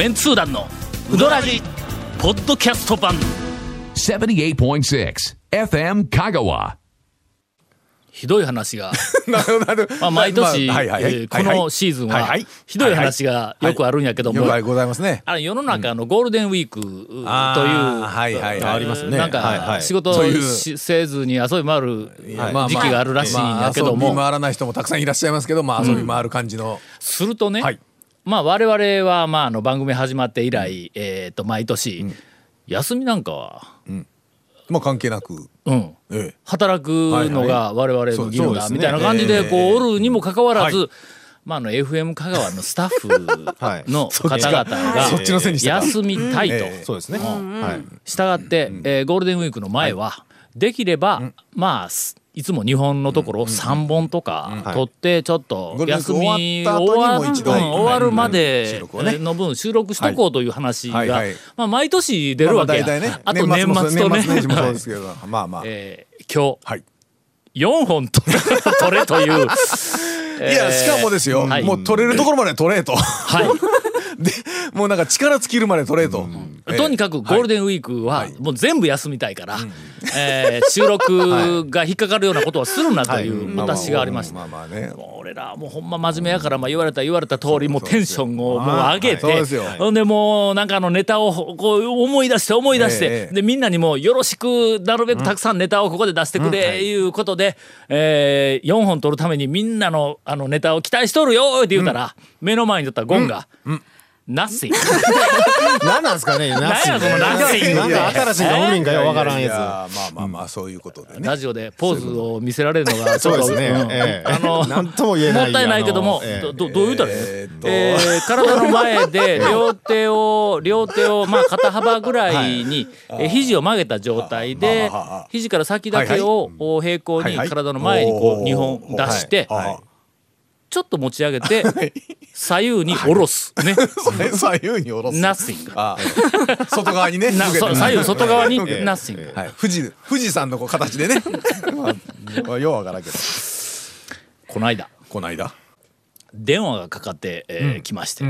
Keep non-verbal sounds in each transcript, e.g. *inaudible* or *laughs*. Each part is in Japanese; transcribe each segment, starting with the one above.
メンツー団のウドラジポッドキャスト版。78.6 FM Kagawa. ひどい話が、*laughs* なるほど。まあ、毎年、まあはいはいはい。えーこのシーズンははいはい。ひどい話がよくあるんやけども、よくございますね。あれ世の中のゴールデンウィークという、あーはいはい。はいありますね。なんはいはい。か仕事そういう。しせずに遊び回るまあ時期があるらしいんやけども、まあ遊び回らない人もたくさんいらっしゃいますけど、まあ遊び回る感じの、するとね、はいまあ我々はまああの番組始まって以来、えー、と毎年、休みなんかは、まあ関係なく、うん、ええ。働くのが我々の義務だみたいな感じでこうええおるにもかかわらず、はまあ、あの FM 香川のスタッフ *laughs* はい。の方々が休みたいと。ええ。そうですね。はい。したがって、えーゴールデンウィークの前は、できれば、まあすいつも日本のところ3本とか取ってちょっと休み終わるまはい。での分収録しとこうという話がまあ毎年出るわけや。まあと年末とね。年末年始もそうですけど、*laughs* まあまあ、えー今はい。日4本取れ取れという。*laughs* いや、しかもですよ、はい。もう取れるところまで取れと。はい。*laughs* で、もうなんか力尽きるまで取れと。ええとにかくゴールデンウィークはもう全部休みたいから、えー収録が引っかかるようなことはするなという私がありました。まあまあね。もう俺らもうほんま真面目やから、まあ、言われた言われた通りもうテンションをもう上げて、そうですよ。ほんでもうなんかあのネタをこう思い出して思い出して、ええ。でみんなにもよろしくなるべくたくさんネタをここで出してくれい。うことで、え4本取るためにみんなのあのネタを期待しとるよって言うたら、目の前に立ったゴンが「ナッシング」何なんですかね。*laughs* 何やそのナッシングなんか新しいか古いんかよわからんやいやまあまあまあ、そういうことでね。ラジオでポーズを見せられるのがつ。*laughs* そうですね。あのなんとも言えない。もったいないけども、どう言うたらいいのええー体の前で *laughs* 両手を両手をまあ肩幅ぐらいに、えー肘を曲げた状態で肘から先だけをお平行に体の前にこう2本出してはいちょっと持ち上げて左右に下ろす。ね。*laughs* 左右に下ろす。ナッシングあ。外側にね。左右外側にナッシングはい。富士、富士山のこう形でね。*laughs* まあ、ようわからんけど。この間この間。電話がかかってえー来まして。あ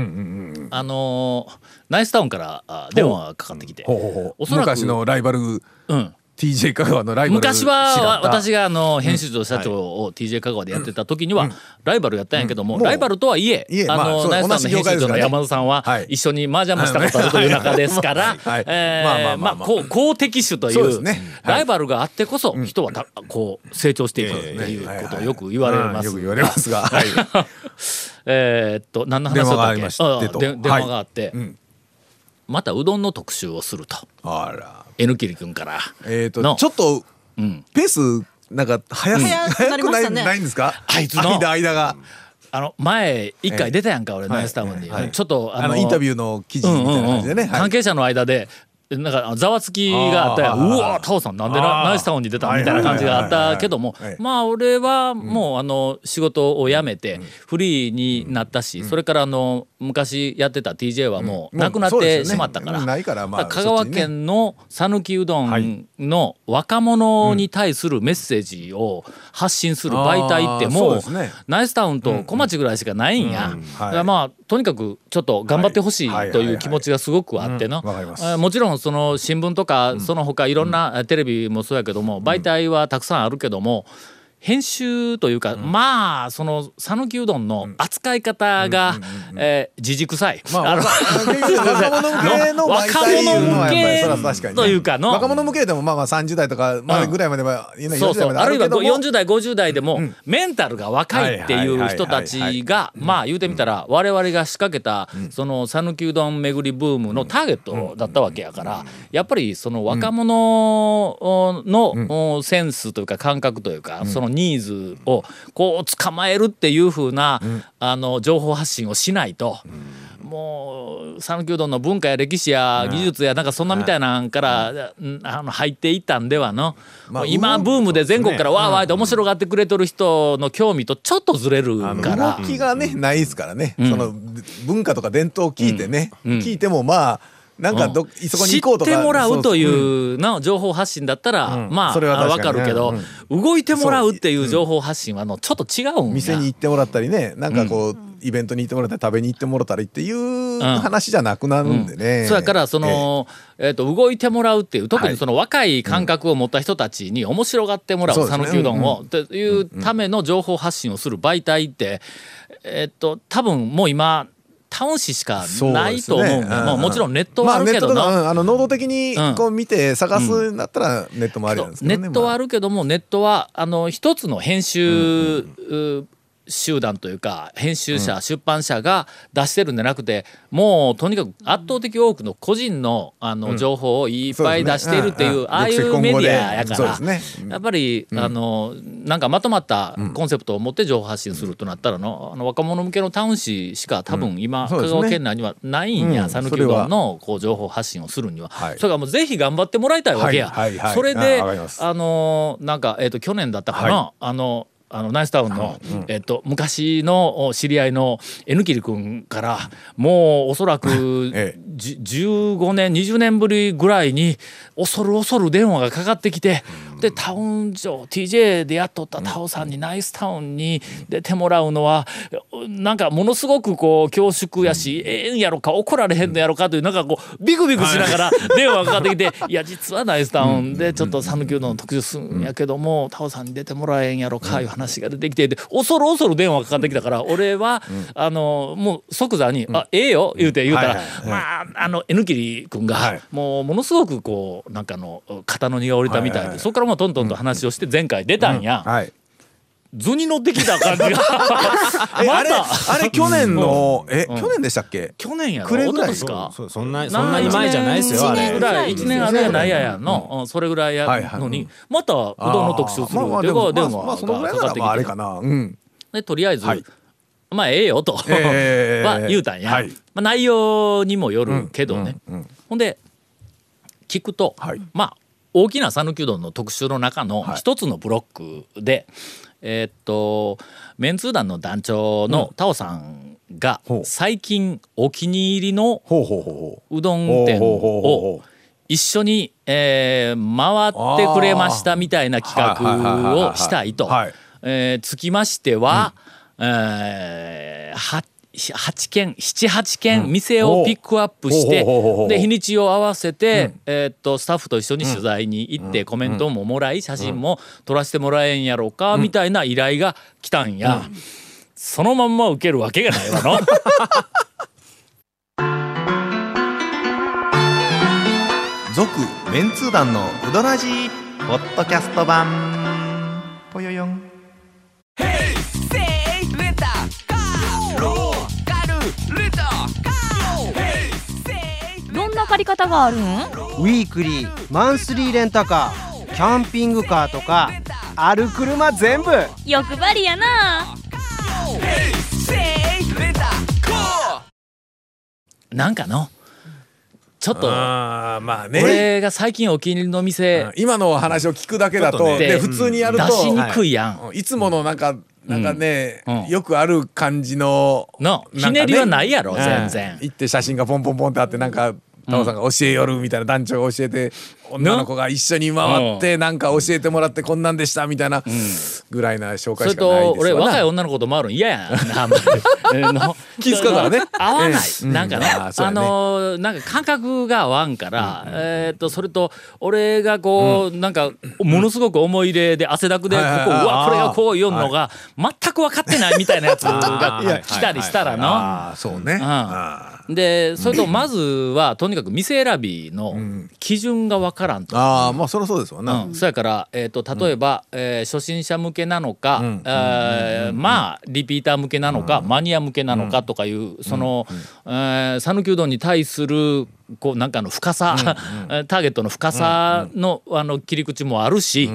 のーナイスタウンからあ電話がかかってきて。おそらく昔のライバル、うん、TJ 香川のライバル。昔は私が。があの編集長社長を TJ 香川でやってた時にはライバルやったんやけども、ライバルとはいえあのナイスタウンの編集長の山田さんははい。一緒に麻雀もしたことあるという中ですからはい。えまあまあーまあまあ。まあこう好敵手というライバルがあってこそ人はたこう成長していくということをよく言われます。うんよく言われますが。*laughs* はい。えーっと何の話だったっけ電話があって、ん。またうどんの特集をすると。あら。N キリ君から。えっと、の。ちょっと、うん。ペース、なんか、早す、早くなり早くない、ないんですか？あいつの？間、間が。あの前一回出たやんか、俺ナイスタウンに、はいちょっとあの、インタビューの記事みたいな感じでね。はい。関係者の間でなんかざわつきがあったやうわタオさんなんでナイスタウンに出たみたいな感じがあったけどもまあ俺はもうあの仕事を辞めてフリーになったしそれからあの昔やってた TJ はもううんなくなってしまったから。うんないからまあ香川県の讃岐うどんの若者に対するメッセージを発信する媒体ってもうナイスタウンと小町ぐらいしかないんや。まあとにかくちょっと頑張ってほしはい。い。という気持ちがすごくあってなもちろんその新聞とかその他いろんなえーテレビもそうやけども媒体はたくさんあるけども編集というかまあその讃岐うどんの扱い方がえー自軸臭い。まあ、あの若者向け *laughs* というかの若者向けでもまあまあ30代とかぐらいまでは、いいねそうそう。40代まであるいはあるけども40代50代でもメンタルが若いっていう人たちがまあ言うてみたら我々が仕掛けたその讃岐うどん巡りブームのターゲットだったわけやからやっぱりその若者のセンスというか感覚というかそのニーズをこう捕まえるっていう風なあの情報発信をしないと。もう讃岐うどんの文化や歴史や技術やなんかそんなみたいなんから、うんあの入っていったんではの、まあ今ブームで全国からわーわーって面白がってくれてる人の興味とちょっとずれるから。動きがねないですからね、その文化とか伝統を聞いてね、聞いてもまあなんかど、そこに知っ行こうとか。てもらうといそうの情報発信だったら、まあそれは確かわにかるけど、動いてもらうっていう情報発信はあのちょっと違うんや。店に行ってもらったりね、なんかこう、イベントに行ってもらったり食べに行ってもらったりっていう話じゃなくなるんでね。そうやからその、えー、と動いてもらうっていう特はいにその若い感覚を持った人たちに面白がってもらう讃岐うどん。をというための情報発信をする媒体って、えっと多分もう今タウン市しかないと思うんだよ、もうもちろんネットはあるけどな、まあ、あの能動的にうん。こう見て探すんだったらネットもありなんですけどね。ネットはある。るけどもネットはあの一つの編集、う集団というか編集者、出版社が出してるんじゃなくてもうとにかく圧倒的多くの個人のあの情報をいっぱい出しているっていう、そうですね。ああいうメディアやから、ね。やっぱり、あのなんかまとまったコンセプトを持って情報発信するとなったらのあの若者向けのタウン誌しか多分今、香川県内にはないんやうん。讃岐、うどんのこう情報発信をするには、はい。それからもうぜひ頑張ってもらいたいわけや。はい。はい。はい。それであのーなんか、えー、と去年だったかな、はあのあのナイスタウンの、えっと昔のお知り合いの N キリ君からもうおそらく、*laughs* ええ。じ15年20年ぶりぐらいに恐る恐る電話がかかってきて、でタウン上 TJ でやっとったタオさんにナイスタウンに出てもらうのはなんかものすごくこう恐縮やし、ええんやろか怒られへんのやろかというなんかこうビクビクしながら電話がかかってきて「*laughs* いや実はナイスタウンでちょっと讃岐うどんの特集するんやけどもタオさんに出てもらえんやろか」いう話が出てきてで恐る恐る電話がかかってきたから俺はあのもう即座に「あええよ」言うて言うたらまああの N キリ君がはい。もうものすごくこうなんかあの肩の荷が下りたみたいでそこからもうトントンと話をして前回出たんや。はい。図に乗ってきた感じが。えあれまた。あれ去年のえうん。去年でしたっけ？去年やろ？暮れぐか。そそんなそんなに前じゃないですよぐらい。一年あれやないややの、うんそれぐらいやのにまたうどんの特集するってでもまあ電話がかからってきてまああれかな。うん。でとりあえず、はい。まあええよと、ええ *laughs* は言うたんや、はい。まあ、内容にもよるけどね、うんうん。ほんで聞くと、はい。まあ大きな讃岐うどんの特集の中のはい。一つのブロックで、えーっとメンツー団の団長のタオさんが最近お気に入りのほうどんう。店を一緒に、えー回ってくれましたみたいな企画をしたいと。つきましては、えーは8件78件店をピックアップして、で日にちを合わせて、えーっとスタッフと一緒に取材に行って、コメントももらい写真も撮らせてもらえんやろうか、みたいな依頼が来たんや、そのまんま受けるわけがないわの。*laughs* 続メンツー団のうどらじポッドキャスト版借り方があるん？ウィークリーマンスリーレンタカーキャンピングカーとかある車全部。欲張りやな。なんかの？ちょっとああまあね。俺が最近お気に入りの店今のお話を聞くだけだとちょっとねで普通にやると出しにくいやん。い。つものなんかなんかね、うん。うん。よくある感じののひねりはないやろうん。全然。行って写真がポンポンポンってあってなんかタオさんが教えよるみたいな団長が教えて女の子が一緒に回ってなんか教えてもらってこんなんでしたみたいなぐらいな紹それ介しかないと俺ですわな若い女の子と回るん嫌やんな。*laughs* 気遣うからね。合わない、ええ。なんかね、うんあね。あのーなんか感覚が合わんから、えーっとそれと俺がこう、なんかものすごく思い入れで汗だくでここ、うわこれがこう読むのが全く分かってないみたいなやつが来たりしたらの。*laughs* ああそうね、ん。あでそれとまずはとにかく店選びの基準が分からんと。ああまあそりゃそうですわな、うん、そやから、えー、と例えば、えー初心者向けなのか、ん。えーまあリピーター向けなのか、マニア向けなのかとかいうその讃岐、うどんに対するこうなんかの深さ、*laughs* ターゲットの深さの,、あの切り口もあるし、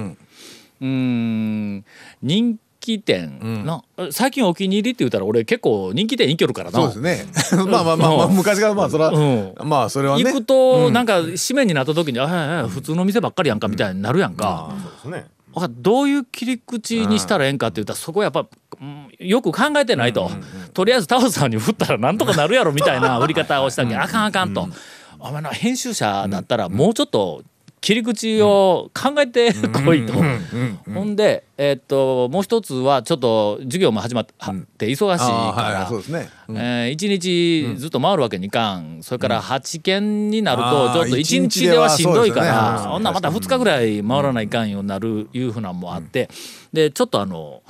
うん、人気店の、最近お気に入りって言ったら俺結構人気店行けるからな。そうですね。*laughs* まあまあまあ、まあ、昔からまあそれは、うん。まあそれはね。行くとなんか締めになった時に「あはいはい普通の店ばっかりやんか」みたいになるやんか。そうですね。どういう切り口にしたらええんかって言ったらそこやっぱ、うんよく考えてないと、とりあえずタオさんに振ったらなんとかなるやろみたいな売り方をしたけどあかんあかんと。お前の編集者だったらもうちょっと切り口を考えてこいと。ほんで、えーっともう一つはちょっと授業も始まって忙しいから、はいそうですね。うん。えー一日ずっと回るわけにいかん、それから8件になるとちょっと一一日日ではしんどいから、ほんならまた2日ぐらい回らないかんようになるいうふうなんもあって、でちょっとあの。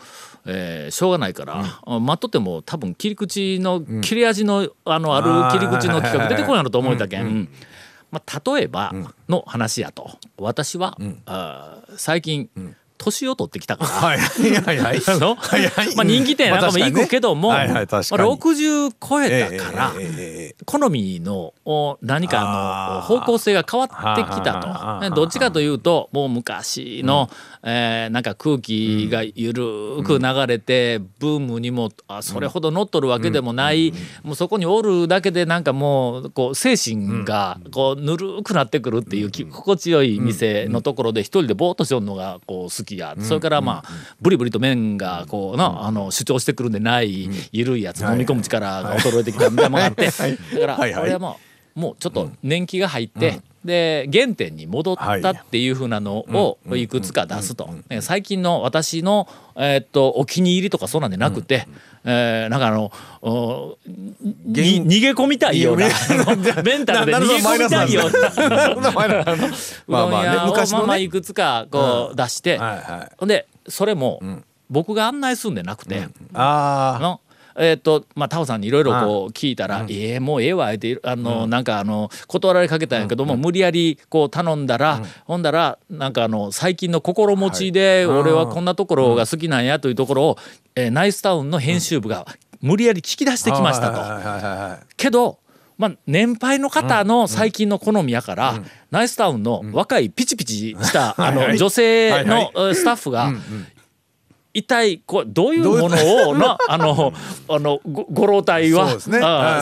えーしょうがないから、待っとっても多分切り口の切れ味のあのある切り口の企画出てこんやろと思えたけん、まあ、例えばの話やと。私は、あー最近、年を取ってきたから、*laughs* まあ人気店なんかも行くけども、まあ確かにね。はいはい確かに。まあ60超えたから、好みのお何かの方向性が変わってきたはあと。ねどっちかというともう昔の、えーなんか空気がゆるく流れて、ブームにもあそれほど乗っとるわけでもない、もうそこにおるだけでなんかもうこう精神がこうぬるくなってくるっていうき心地よい店のところで一人でぼーっとしよるのがこう好きや、それからまあブリブリと麺がこうなあの主張してくるんでない緩いやつ飲み込む力が衰えてきたみたいなものがあって。だからはい。はい俺はもうもうちょっと年季が入って、で原点に戻ったっていうふうなのをい。くつか出すと、ね最近の私の、えーっとお気に入りとかそうなんでなくて、えーなんかあの逃げ込みたいようなメンタルで逃げ込みたいような。*laughs* まあまあね。まあまあいくつかこう出して、でそれも僕が案内するんでなくて、あのえーっとまあ、タオさんにいろいろこう聞いたら「ええもうええわ」ってあの、なんかあの断られかけたんやけども、無理やりこう頼んだら、ほんだらなんかあの最近の心持ちで、俺はこんなところが好きなんやというところを、えーナイスタウンの編集部が無理やり聞き出してあ。きましたと。けど、まあ、年配の方の最近の好みやから、ナイスタウンの若いピチピチした、あ *laughs* はいはい。の女性はいのえースタッフが、一体こうどういうものをな *laughs* あのあのごご老体は、ね。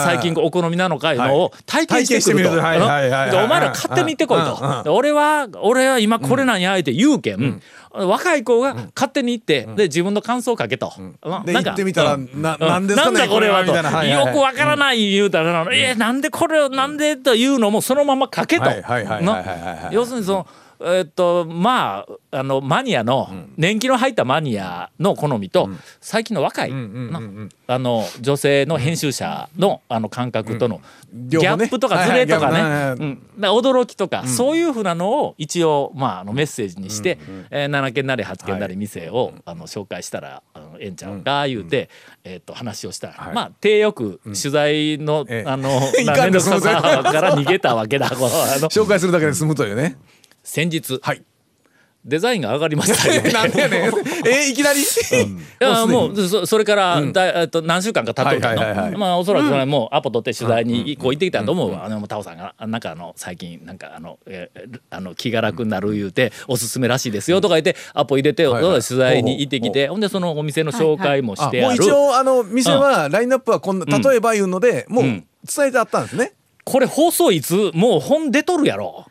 最近お好みなのかいうのを体験してみると。はいお前ら勝手に行ってこいと。で俺は俺は今これなんやって言うけん、若い子が勝手に行って、で自分の感想をかけと。なでなんか行ってみたらうん。なうんなんですかねなんだこれはと、よくわからない言うたら、えなんでこれをなんでというのもそのまま書けと。要するにそのえーっとまああのマニアの、年季の入ったマニアの好みと、最近の若い、な。あの女性の編集者のあの感覚とのギャップとかズレとかね、驚きとか、そういうふうなのを一応、まあ、あのメッセージにして、えー7件なり8件なり店を、あの紹介したらあのええんちゃうか言うて、えーっと話をしたら、まあ手よく取材の、ええ。あの *laughs* 面倒くさから逃げたわけだ *laughs* 紹介するだけで済むというね。先日、はい。デザインが上がりましたよね。*laughs* なんでやねん。*laughs* えいきなり？いや *laughs* もうそそれから、だえっと何週間か経っとるけど、はいはいはいはい。まあおそらくそれもうアポ取って取材にこう行ってきたと思うわ、あのタオさんがなんかあの最近なんかあの,、えーあの気が楽になる言うておすすめらしいですよとか言ってアポ入れて、はいはい。取材に行ってきてほんでそのお店の紹介もしあもうてある、一応あの店はラインナップはこんな例えばいうのでもううん。伝えてあったんですね。これ放送いつもう本出とるやろ。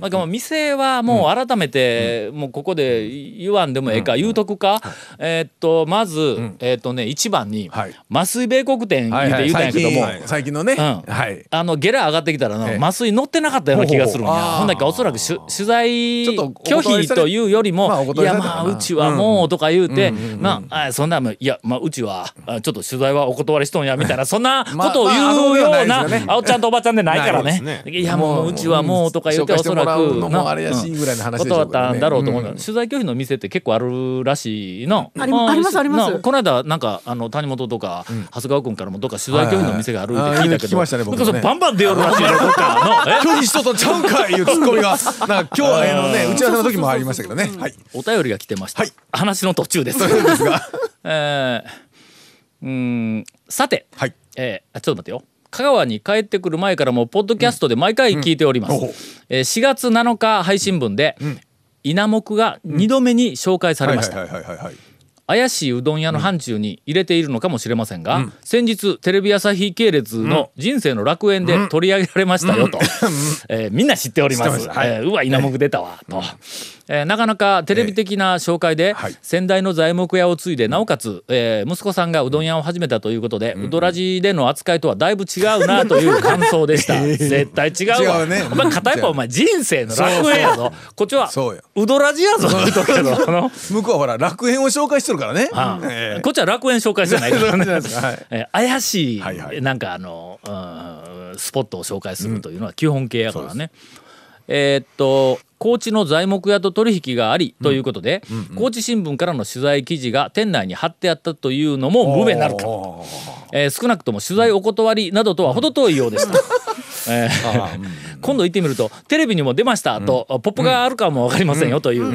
だか店はもう改めてもうここで言わんでもええか言うとくか。えーっとまずえーっとね一番にはい。麻酔米国店言うて言うたんやけども。最近最近のね。うん。はい。あのゲラ上がってきたら麻酔乗ってなかったような気がするんや。ほうほうあーほんだけおそらくしゅ取材拒否というよりも、まあおいやまあうちはもうとか言うて、まああそんなもんいやまあうちはあちょっと取材はお断りしとんやみたいなそんなことを言うようなあおっちゃんとおばちゃんでないからね。ないやもううちはもうとか言うてうんおそらくもあれやしぐらいの話でしょ断うけどねったんだろうと思う、うん取材拒否の店って結構あるらしいのあります。ありますなこの間なんかあの谷本とか、長谷川君からもどっか取材拒否の店があるって聞いたけど、聞きましたねね。バンバン出よるらしいのどっか。拒否しととちゃうんかいいうツッコミがなんか今日はあのね打ち合わせの時もありましたけどね。はい。お便りが来てました、はい。話の途中です。ですが。*laughs* えーうーん。さて、はい。えーあちょっと待ってよ香川に帰ってくる前からもポッドキャストで毎回聞いております、うん。うんえー4月7日配信分で、稲目が2度目に紹介されました。怪しいうどん屋の範疇に入れているのかもしれませんが、先日テレビ朝日系列の「人生の楽園」で取り上げられましたよと、えーみんな知っております。えーうわ稲目出たわと、えーなかなかテレビ的な紹介で、はい。先代の材木屋を継いでなおかつ、えー息子さんがうどん屋を始めたということで、うどらじでの扱いとはだいぶ違うなという感想でした。*laughs* 絶対違うわ。違うね。お前片一方お前人生の楽園やぞ。こっちはそうどらじやぞ。*laughs* 向こうはほら楽園を紹介してるからね。ええこっちは楽園紹介してないからね。*laughs* 怪しい、はいはい。なんかあの、うんスポットを紹介するというのは基本形やからね。えーっと高知の材木屋と取引がありということで、高知新聞からの取材記事が店内に貼ってあったというのも無名なるか、えー少なくとも取材お断りなどとは程遠いようでした。えー。*laughs* 今度行ってみるとテレビにも出ましたと、ポップがあるかも分かりませんよという、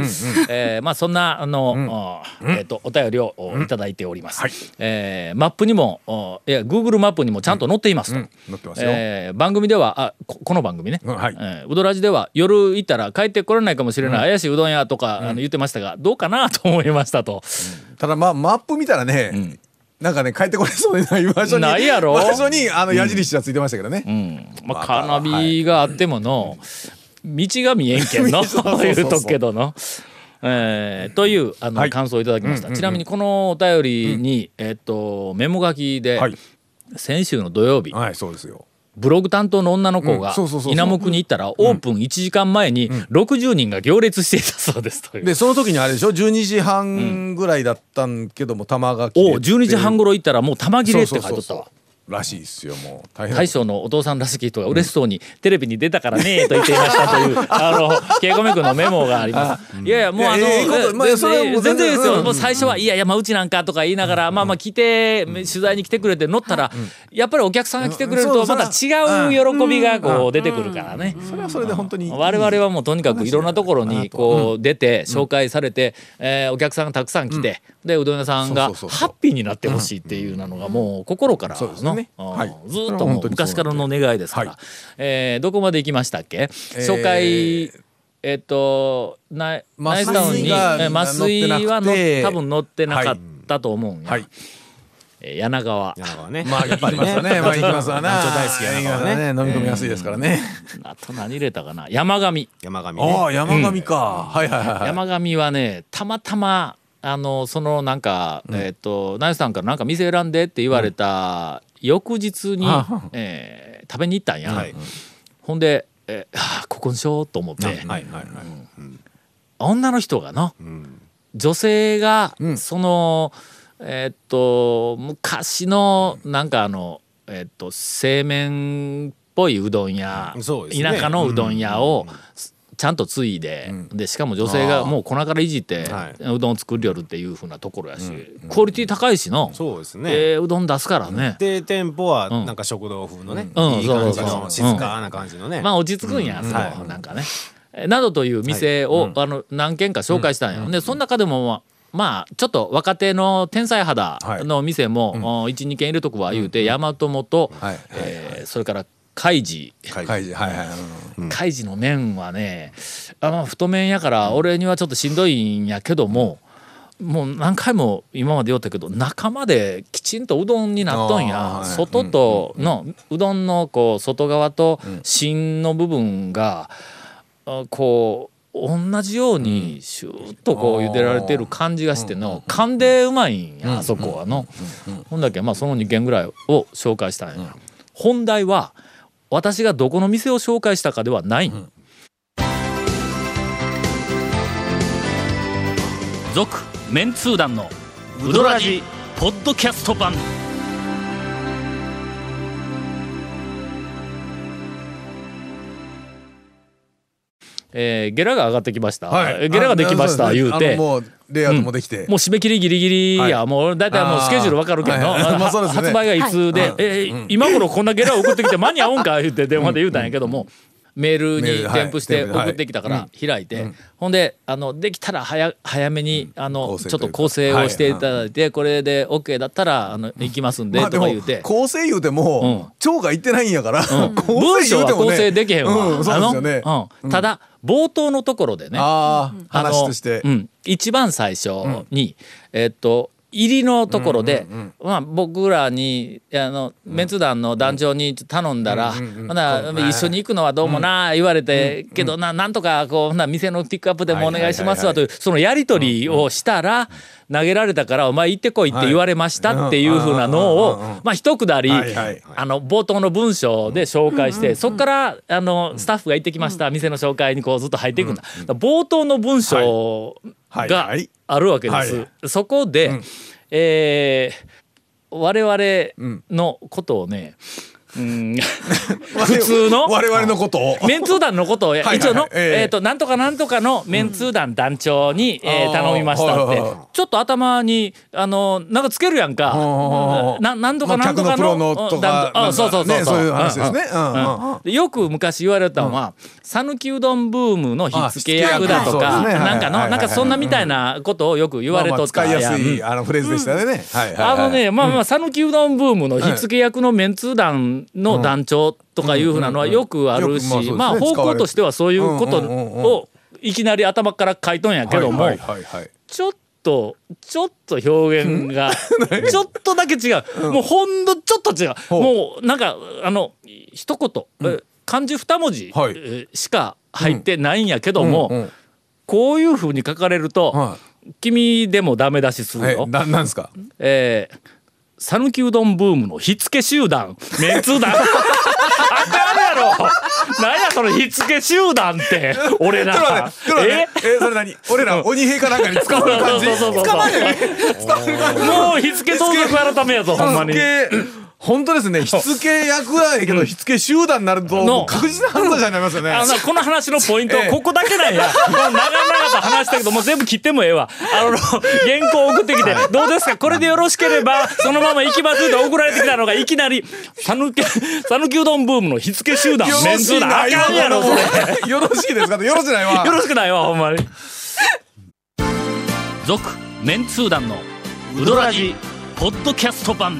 えーまあそんなあの、えー、とお便りをおいただいております。はい。えーマップにもおいや Google マップにもちゃんと載っていますと。えー番組ではあここの番組ね、うんはい。えーうどらじでは夜行ったら帰ってこれないかもしれない怪しいうどん屋とか、あの言ってましたがどうかなと思いましたと。ただまあマップ見たらね、なんかね帰ってこれそうでない場所にないやろ？場所にあの矢印がついてましたけどね、うん、まあ、カーナビがあってもの、道が見えんけんの *laughs* 言うとくけどの。えーというあの、はい。感想をいただきました、ちなみにこのお便りに、えっとメモ書きで、はい。先週の土曜日。はいそうですよブログ担当の女の子うんが稲目に行ったらオープン1時間前に60人が行列していたそうですという。でその時にあれでしょ？12時半ぐらいだったんけども玉が切れて。お12時半頃行ったらもう玉切れって書いとったわ。らしいですよもう大将のお父さんらしき人が嬉しそうにテレビに出たからねと言っていましたというあのケイコメ君のメモがあります。いやいやもうあのいやいいことまあ全然全然ですよ。うんもう最初はいやいやまあうちなんかとか言いながらまあまあ来て取材に来てくれて乗ったらやっぱりお客さんが来てくれるとまた違う喜びがこう出てくるからね。それはそれで本当に我々はもうとにかくいろんなところにこう出て紹介されて、えーお客さんがたくさん来て、でうどん屋さんがハッピーになってほしいっていうのがもう心からの、ね。うんはい。ずっと昔からの願いですから、はいえーどこまで行きましたっけ、紹介えっとナイナイスタウンに麻酔がえー麻酔は多分乗ってなかったと思うんや、はい。えー柳川。柳川ね。まあやっぱりますよね。まあ行きますわな。団長大好き柳川ね。飲み込みやすいですからね。あと何入れたかな？山上。山上ね。ああ山上か。はいはいはいはい。山上はねたまたまあのそのなんか、えっ、とナイスさんからなんか店選んでって言われた翌日に、えー食べに行ったんや、はい。ほんで、えーはあここにしようと思って、女の人がなうん。女性が、うん。そのえっと昔のなんかあのえっと製麺っぽいうどん屋、ね。田舎のうどん屋を、ちゃんと継いで,、でしかも女性がもう粉からいじって、はい。うどんを作りよるっていうふうなところやし、クオリティ高いしの、そうですね。えーうどん出すからね、で店舗はうん。なんか食堂風のね、うん。いい感じの静かな感じのね。まあ落ち着くんや、そこなんかね。えなどという店を、あの何軒か紹介したんや、でその中でもまあまあちょっと若手の天才肌の店も、12軒入れとくわ言うて、大和元、はい。えーそれから海事はいはい。はい海事の麺はねあまあ太麺やから俺にはちょっとしんどいんやけどももう何回も今まで言ったけど中まできちんとうどんになっとんや。はい。外とのうどんのこう外側と芯の部分があこう同じようにシューッとこう茹でられてる感じがしての。噛んでうまいんやあそこはの。ほんだけまあその2軒ぐらいを紹介したんや。本題は私がどこの店を紹介したかではない。続、メンツー団のウドラジポッドキャスト版。えー、ゲラが上がってきました、はい。ゲラができましたあ言うて。もうレイアウトもできて。もう締め切りギリギリや、はい。もう大体もうスケジュールわかるけど、はいはい。まあね。発売がいつで、はい。えー今頃こんなゲラ送ってきて間に合うんか言って電話で言うたんやけども、メールに添付して送ってきたから開いて、ほんであのできたら早早めに、あのちょっと構成をしていただいて、これで OK だったらあの行きますんで、とか言うて。構成言うても腸が言ってないんやからうん。*laughs* 構文章は成言うてもね。構成できへんわ。うんただ冒頭のところでね、話として。うん、一番最初に、えっと入りのところで、まあ、僕らにあのメンツ団の団長に頼んだら、ほな一緒に行くのはどうもな言われて、けどななんとかこうほな店のピックアップでもお願いしますわというそのやり取りをしたら、投げられたからお前行ってこいって言われましたってい。うふうなのを、まあ一くだり、あの冒頭の文章で紹介して、そこからあのスタッフが行ってきました、店の紹介にこうずっと入っていくんだ。冒頭の文章があるわけです。はそこで、えー我々のことをね、うん、*laughs* 普通の？我々のことを。メンツー団のことを。一応の、ええ。えーとなんとかなんとかのメンツー団団長に、えー頼みましたって。ちょっと頭にあのなんかつけるやんか。あななんとかまあなんとかの団あそうそうそうねそういう話ですね。よく昔言われたのは讃岐うどんブームの火付け役だとかなんかのなんかそんなみたいなことをよく言われとったやん。いあのフレーズでしたよね。あのね、まあまあ、讃岐うどんブームの火付け役のメンツー団の団長とかいうふうなのはよくあるしまあ方向としてはそういうことをいきなり頭から書いとんやけども、ちょっと、ちょっと表現が、*laughs* ちょっとだけ違う。もうほんのちょっと違う。もうなんか、あの、一言、え漢字二文字、はい。えしか入ってないんやけども、うんうんこういうふうに書かれると、は君でもダメ出しするよ。ななんですか？えー讃岐うどんブームの火付け集団。メンツー団。あかんやろ。なんやその火付け集団って。俺らちょっと待ってちょっと待って。え？それ何？俺ら鬼兵かなんかに使われる感じ？そうそうそうそう。使われる使われる感じ？もう火付け盗賊改めやぞほんまに本当ですね。火付け役はええけど火付け集団になるとの。もう確実な犯罪者になりますよね。あのこの話のポイントええ。ここだけなんや。長々と話したけどもう全部切ってもええわ。あの原稿送ってきて「どうですか？これでよろしければそのまま行きます」って送られてきたのがいきなり「讃岐讃岐うどんブームの火付け集団メンツー団」あかんやろそれ。よろしいですか？よろしないわ。よろしくないわほんまに。続メンツー団のウドラジポッドキャスト版